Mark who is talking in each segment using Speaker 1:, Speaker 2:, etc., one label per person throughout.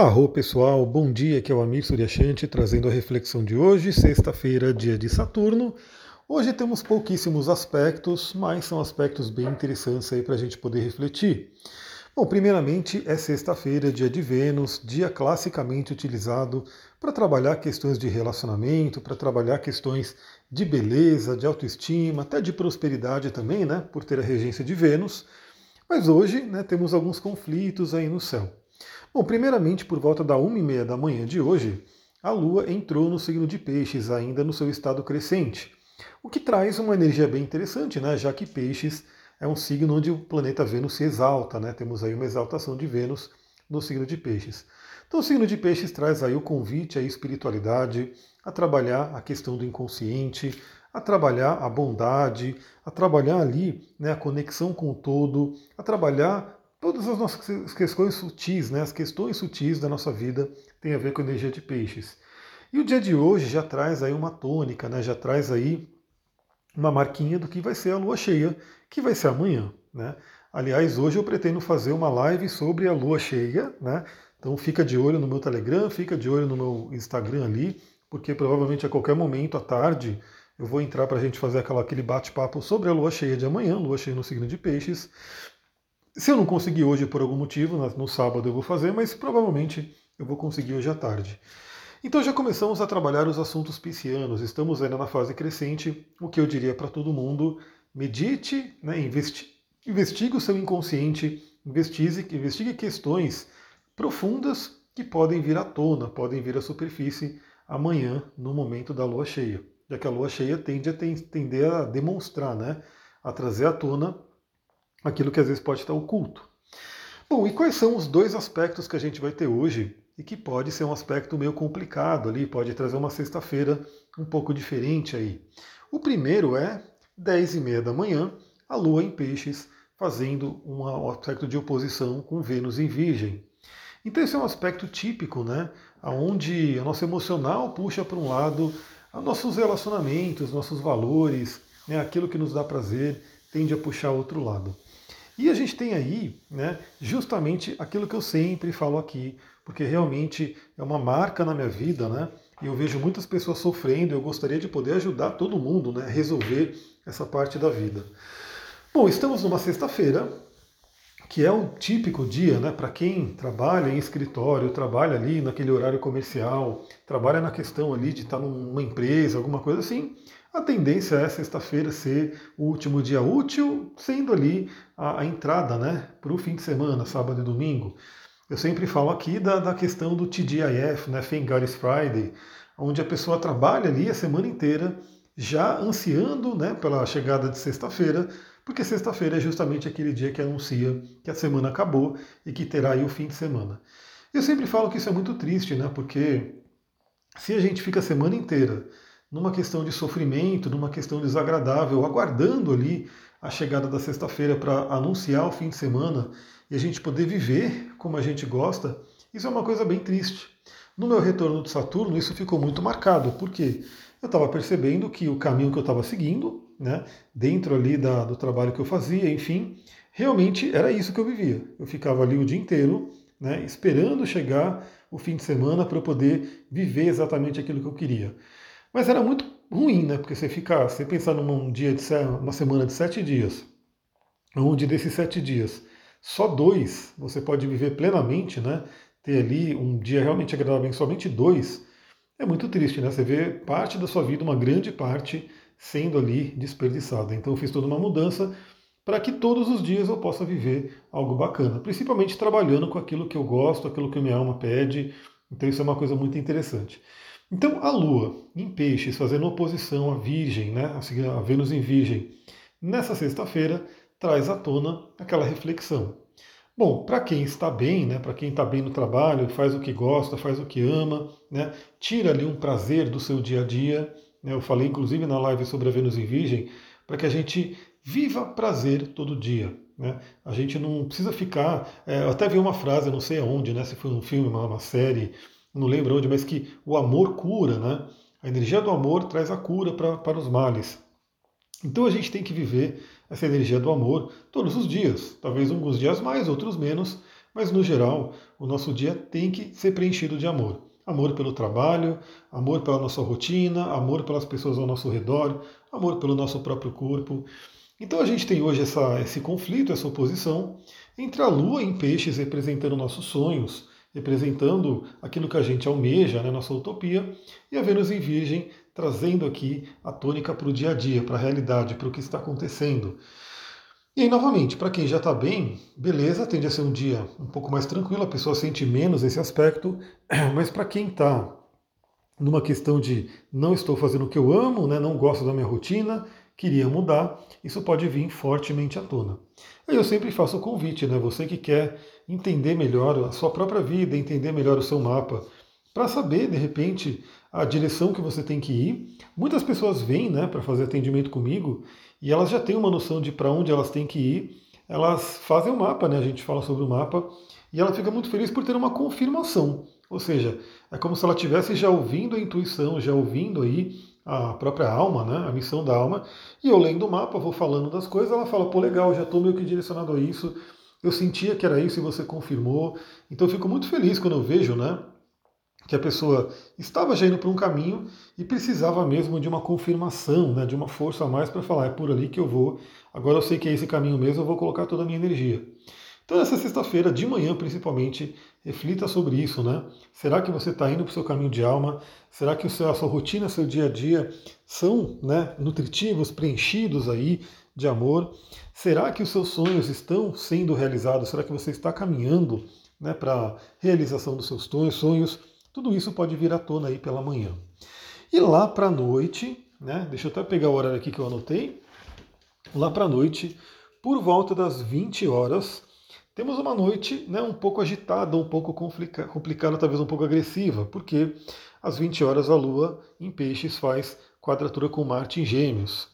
Speaker 1: Arro pessoal, bom dia, aqui é o Amir Suryashanti trazendo a reflexão de hoje, sexta-feira, dia de Saturno. Hoje temos pouquíssimos aspectos, mas são aspectos bem interessantes aí para a gente poder refletir. Bom, primeiramente é sexta-feira, dia de Vênus, dia classicamente utilizado para trabalhar questões de relacionamento, para trabalhar questões de beleza, de autoestima, até de prosperidade também, né, por ter a regência de Vênus. Mas hoje né, temos alguns conflitos aí no céu. Bom, primeiramente, por volta da 1h30 da manhã de hoje, a Lua entrou no signo de Peixes, ainda no seu estado crescente, o que traz uma energia bem interessante, né? já que Peixes é um signo onde o planeta Vênus se exalta, né? temos aí uma exaltação de Vênus no signo de Peixes. Então, o signo de Peixes traz aí o convite à espiritualidade, a trabalhar a questão do inconsciente, a trabalhar a bondade, a trabalhar ali né, a conexão com o todo, a trabalhar Todas as nossas questões sutis, né, as questões sutis da nossa vida têm a ver com a energia de peixes. E o dia de hoje já traz aí uma tônica, né, já traz aí uma marquinha do que vai ser a lua cheia, que vai ser amanhã. Né? Aliás, hoje eu pretendo fazer uma live sobre a lua cheia, né? Então fica de olho no meu Telegram, fica de olho no meu Instagram ali, porque provavelmente a qualquer momento à tarde eu vou entrar para a gente fazer aquela, aquele bate-papo sobre a lua cheia de amanhã, lua cheia no signo de peixes. Se eu não conseguir hoje por algum motivo, no sábado eu vou fazer, mas provavelmente eu vou conseguir hoje à tarde. Então já começamos a trabalhar os assuntos piscianos, estamos ainda na fase crescente, o que eu diria para todo mundo, medite, né, investi investigue o seu inconsciente, investigue, investigue questões profundas que podem vir à tona, podem vir à superfície amanhã, no momento da lua cheia. Já que a lua cheia tende a tender a demonstrar, né, a trazer à tona aquilo que às vezes pode estar oculto. Bom, e quais são os dois aspectos que a gente vai ter hoje e que pode ser um aspecto meio complicado ali, pode trazer uma sexta-feira um pouco diferente aí. O primeiro é 10 e meia da manhã, a Lua em Peixes fazendo um aspecto de oposição com Vênus em Virgem. Então esse é um aspecto típico, né? Onde o nosso emocional puxa para um lado, nossos relacionamentos, nossos valores, né? aquilo que nos dá prazer, tende a puxar outro lado. E a gente tem aí né, justamente aquilo que eu sempre falo aqui, porque realmente é uma marca na minha vida, né? E eu vejo muitas pessoas sofrendo, eu gostaria de poder ajudar todo mundo né, a resolver essa parte da vida. Bom, estamos numa sexta-feira, que é um típico dia né, para quem trabalha em escritório, trabalha ali naquele horário comercial, trabalha na questão ali de estar numa empresa, alguma coisa assim. A tendência é sexta-feira ser o último dia útil, sendo ali a, a entrada né, para o fim de semana, sábado e domingo. Eu sempre falo aqui da, da questão do TGIF, né, Thank Friday, onde a pessoa trabalha ali a semana inteira, já ansiando né, pela chegada de sexta-feira, porque sexta-feira é justamente aquele dia que anuncia que a semana acabou e que terá aí o fim de semana. Eu sempre falo que isso é muito triste, né, porque se a gente fica a semana inteira numa questão de sofrimento, numa questão desagradável, aguardando ali a chegada da sexta-feira para anunciar o fim de semana e a gente poder viver como a gente gosta, isso é uma coisa bem triste. No meu retorno de Saturno, isso ficou muito marcado, porque eu estava percebendo que o caminho que eu estava seguindo, né, dentro ali da, do trabalho que eu fazia, enfim, realmente era isso que eu vivia. Eu ficava ali o dia inteiro, né, esperando chegar o fim de semana para eu poder viver exatamente aquilo que eu queria. Mas era muito ruim, né? Porque você fica, você pensar num dia de uma semana de sete dias, onde desses sete dias, só dois você pode viver plenamente, né? Ter ali um dia realmente agradável em somente dois, é muito triste, né? Você vê parte da sua vida, uma grande parte, sendo ali desperdiçada. Então eu fiz toda uma mudança para que todos os dias eu possa viver algo bacana, principalmente trabalhando com aquilo que eu gosto, aquilo que minha alma pede. Então isso é uma coisa muito interessante. Então, a Lua em Peixes, fazendo oposição à Virgem, né, a Vênus em Virgem, nessa sexta-feira, traz à tona aquela reflexão. Bom, para quem está bem, né, para quem está bem no trabalho, faz o que gosta, faz o que ama, né, tira ali um prazer do seu dia a dia. Né, eu falei inclusive na live sobre a Vênus em Virgem, para que a gente viva prazer todo dia. Né? A gente não precisa ficar. É, eu até vi uma frase, não sei aonde, né, se foi um filme, uma, uma série, não lembro onde, mas que o amor cura, né? A energia do amor traz a cura pra, para os males. Então a gente tem que viver essa energia do amor todos os dias, talvez alguns dias mais, outros menos, mas no geral o nosso dia tem que ser preenchido de amor. Amor pelo trabalho, amor pela nossa rotina, amor pelas pessoas ao nosso redor, amor pelo nosso próprio corpo. Então a gente tem hoje essa, esse conflito, essa oposição entre a Lua em peixes representando nossos sonhos, representando aquilo que a gente almeja, né, nossa utopia, e a Vênus em Virgem trazendo aqui a tônica para o dia a dia, para a realidade, para o que está acontecendo. E aí, novamente, para quem já está bem, beleza, tende a ser um dia um pouco mais tranquilo, a pessoa sente menos esse aspecto, mas para quem está numa questão de não estou fazendo o que eu amo, né, não gosto da minha rotina, queria mudar, isso pode vir fortemente à tona. Eu sempre faço o convite, né, você que quer entender melhor a sua própria vida, entender melhor o seu mapa, para saber, de repente, a direção que você tem que ir. Muitas pessoas vêm né, para fazer atendimento comigo e elas já têm uma noção de para onde elas têm que ir. Elas fazem o um mapa, né? A gente fala sobre o mapa e ela fica muito feliz por ter uma confirmação. Ou seja, é como se ela tivesse já ouvindo a intuição, já ouvindo aí a própria alma, né, a missão da alma, e eu lendo o mapa, vou falando das coisas, ela fala, pô, legal, já estou meio que direcionado a isso, eu sentia que era isso e você confirmou. Então eu fico muito feliz quando eu vejo, né, que a pessoa estava já indo para um caminho e precisava mesmo de uma confirmação, né, de uma força a mais para falar, é por ali que eu vou, agora eu sei que é esse caminho mesmo, eu vou colocar toda a minha energia. Então, essa sexta-feira, de manhã principalmente, reflita sobre isso, né? Será que você está indo para o seu caminho de alma? Será que seu, a sua rotina, seu dia a dia são né, nutritivos, preenchidos aí de amor? Será que os seus sonhos estão sendo realizados? Será que você está caminhando né, para a realização dos seus sonhos? Tudo isso pode vir à tona aí pela manhã. E lá para a noite, né, deixa eu até pegar o horário aqui que eu anotei, lá para a noite, por volta das 20 horas, temos uma noite né, um pouco agitada, um pouco complicada, talvez um pouco agressiva, porque às 20 horas a Lua em Peixes faz quadratura com Marte em Gêmeos.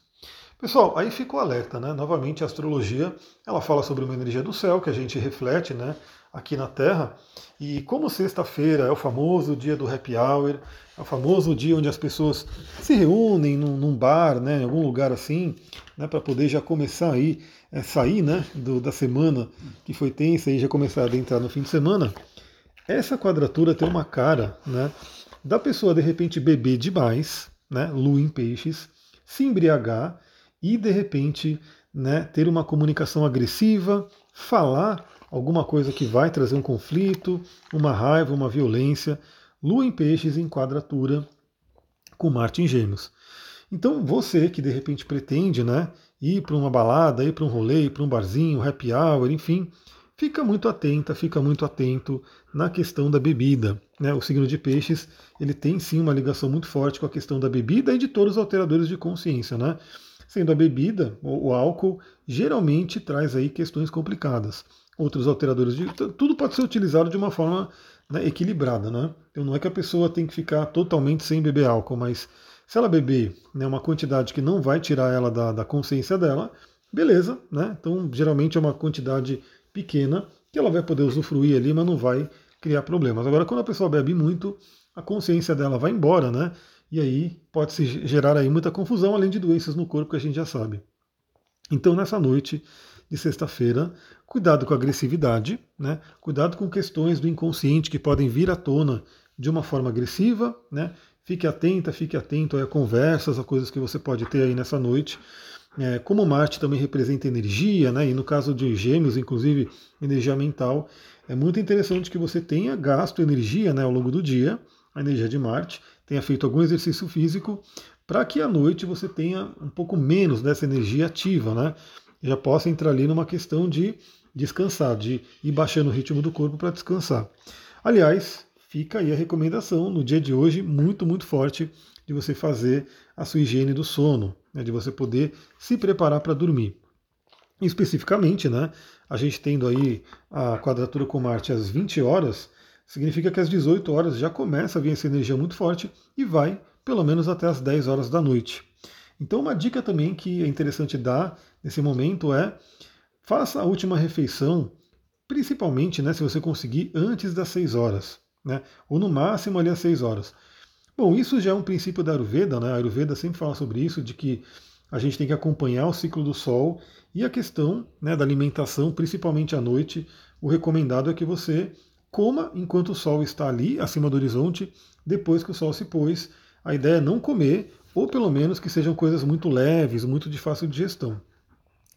Speaker 1: Pessoal, aí fica o alerta, né? Novamente a astrologia, ela fala sobre uma energia do céu que a gente reflete, né? aqui na Terra. E como sexta-feira é o famoso dia do happy hour, é o famoso dia onde as pessoas se reúnem num, num bar, né, em algum lugar assim, né, para poder já começar aí, é, sair né, do, da semana que foi tensa e já começar a adentrar no fim de semana. Essa quadratura tem uma cara né, da pessoa de repente beber demais, né, lua em peixes, se embriagar e de repente né, ter uma comunicação agressiva, falar alguma coisa que vai trazer um conflito, uma raiva, uma violência. Lua em peixes em quadratura com Marte em gêmeos. Então você que de repente pretende né, ir para uma balada, ir para um rolê, ir para um barzinho, happy hour, enfim, fica muito atenta, fica muito atento na questão da bebida. Né? O signo de peixes ele tem sim uma ligação muito forte com a questão da bebida e de todos os alteradores de consciência. Né? Sendo a bebida, o, o álcool, geralmente traz aí questões complicadas outros alteradores de. Tudo pode ser utilizado de uma forma né, equilibrada, né? Então não é que a pessoa tem que ficar totalmente sem beber álcool, mas se ela beber né, uma quantidade que não vai tirar ela da, da consciência dela, beleza, né? Então geralmente é uma quantidade pequena que ela vai poder usufruir ali, mas não vai criar problemas. Agora, quando a pessoa bebe muito, a consciência dela vai embora, né? E aí pode se gerar aí muita confusão, além de doenças no corpo que a gente já sabe. Então, nessa noite, de sexta-feira. Cuidado com a agressividade, né? cuidado com questões do inconsciente que podem vir à tona de uma forma agressiva. Né? Fique atenta, fique atento a conversas, a coisas que você pode ter aí nessa noite. É, como Marte também representa energia, né? e no caso de Gêmeos, inclusive energia mental, é muito interessante que você tenha gasto energia né, ao longo do dia, a energia de Marte, tenha feito algum exercício físico, para que à noite você tenha um pouco menos dessa energia ativa, né? já possa entrar ali numa questão de descansar, de ir baixando o ritmo do corpo para descansar. Aliás, fica aí a recomendação no dia de hoje, muito, muito forte, de você fazer a sua higiene do sono, né, de você poder se preparar para dormir. Especificamente, né, a gente tendo aí a quadratura com Marte às 20 horas, significa que às 18 horas já começa a vir essa energia muito forte e vai pelo menos até as 10 horas da noite. Então, uma dica também que é interessante dar nesse momento é faça a última refeição, principalmente né, se você conseguir antes das 6 horas, né, ou no máximo ali às 6 horas. Bom, isso já é um princípio da Ayurveda, né? A Ayurveda sempre fala sobre isso, de que a gente tem que acompanhar o ciclo do sol e a questão né, da alimentação, principalmente à noite. O recomendado é que você coma enquanto o sol está ali, acima do horizonte, depois que o sol se pôs. A ideia é não comer, ou pelo menos que sejam coisas muito leves, muito de fácil digestão.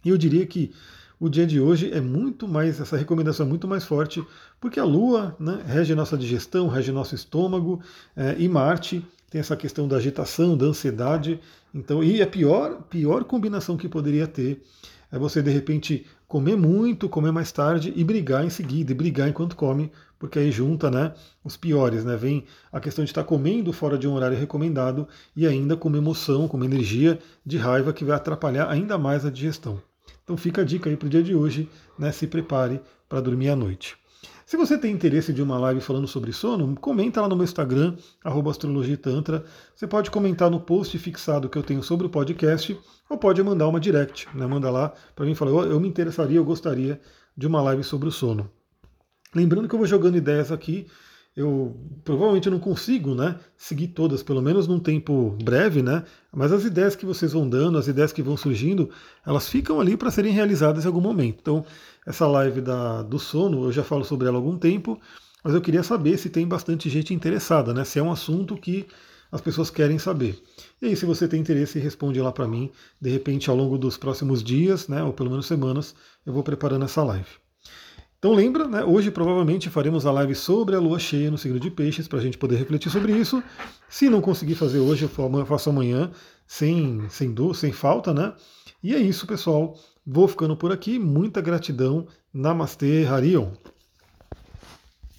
Speaker 1: E eu diria que o dia de hoje é muito mais, essa recomendação é muito mais forte, porque a Lua né, rege nossa digestão, rege nosso estômago, é, e Marte tem essa questão da agitação, da ansiedade. Então, e a pior, pior combinação que poderia ter é você de repente comer muito, comer mais tarde e brigar em seguida, e brigar enquanto come, porque aí junta né, os piores, né? Vem a questão de estar comendo fora de um horário recomendado e ainda com uma emoção, com uma energia de raiva que vai atrapalhar ainda mais a digestão. Então fica a dica aí para o dia de hoje, né? Se prepare para dormir à noite. Se você tem interesse de uma live falando sobre sono, comenta lá no meu Instagram, astrologitantra. Você pode comentar no post fixado que eu tenho sobre o podcast, ou pode mandar uma direct, né? Manda lá para mim e fala, eu me interessaria, eu gostaria de uma live sobre o sono. Lembrando que eu vou jogando ideias aqui eu provavelmente não consigo né, seguir todas, pelo menos num tempo breve, né? Mas as ideias que vocês vão dando, as ideias que vão surgindo, elas ficam ali para serem realizadas em algum momento. Então, essa live da, do sono, eu já falo sobre ela há algum tempo, mas eu queria saber se tem bastante gente interessada, né? Se é um assunto que as pessoas querem saber. E aí, se você tem interesse, responde lá para mim. De repente, ao longo dos próximos dias, né, ou pelo menos semanas, eu vou preparando essa live. Então lembra, né, hoje provavelmente faremos a live sobre a lua cheia no signo de peixes para a gente poder refletir sobre isso. Se não conseguir fazer hoje, eu faço amanhã, sem, sem, dor, sem falta, né? E é isso, pessoal. Vou ficando por aqui. Muita gratidão. Namastê, Harion.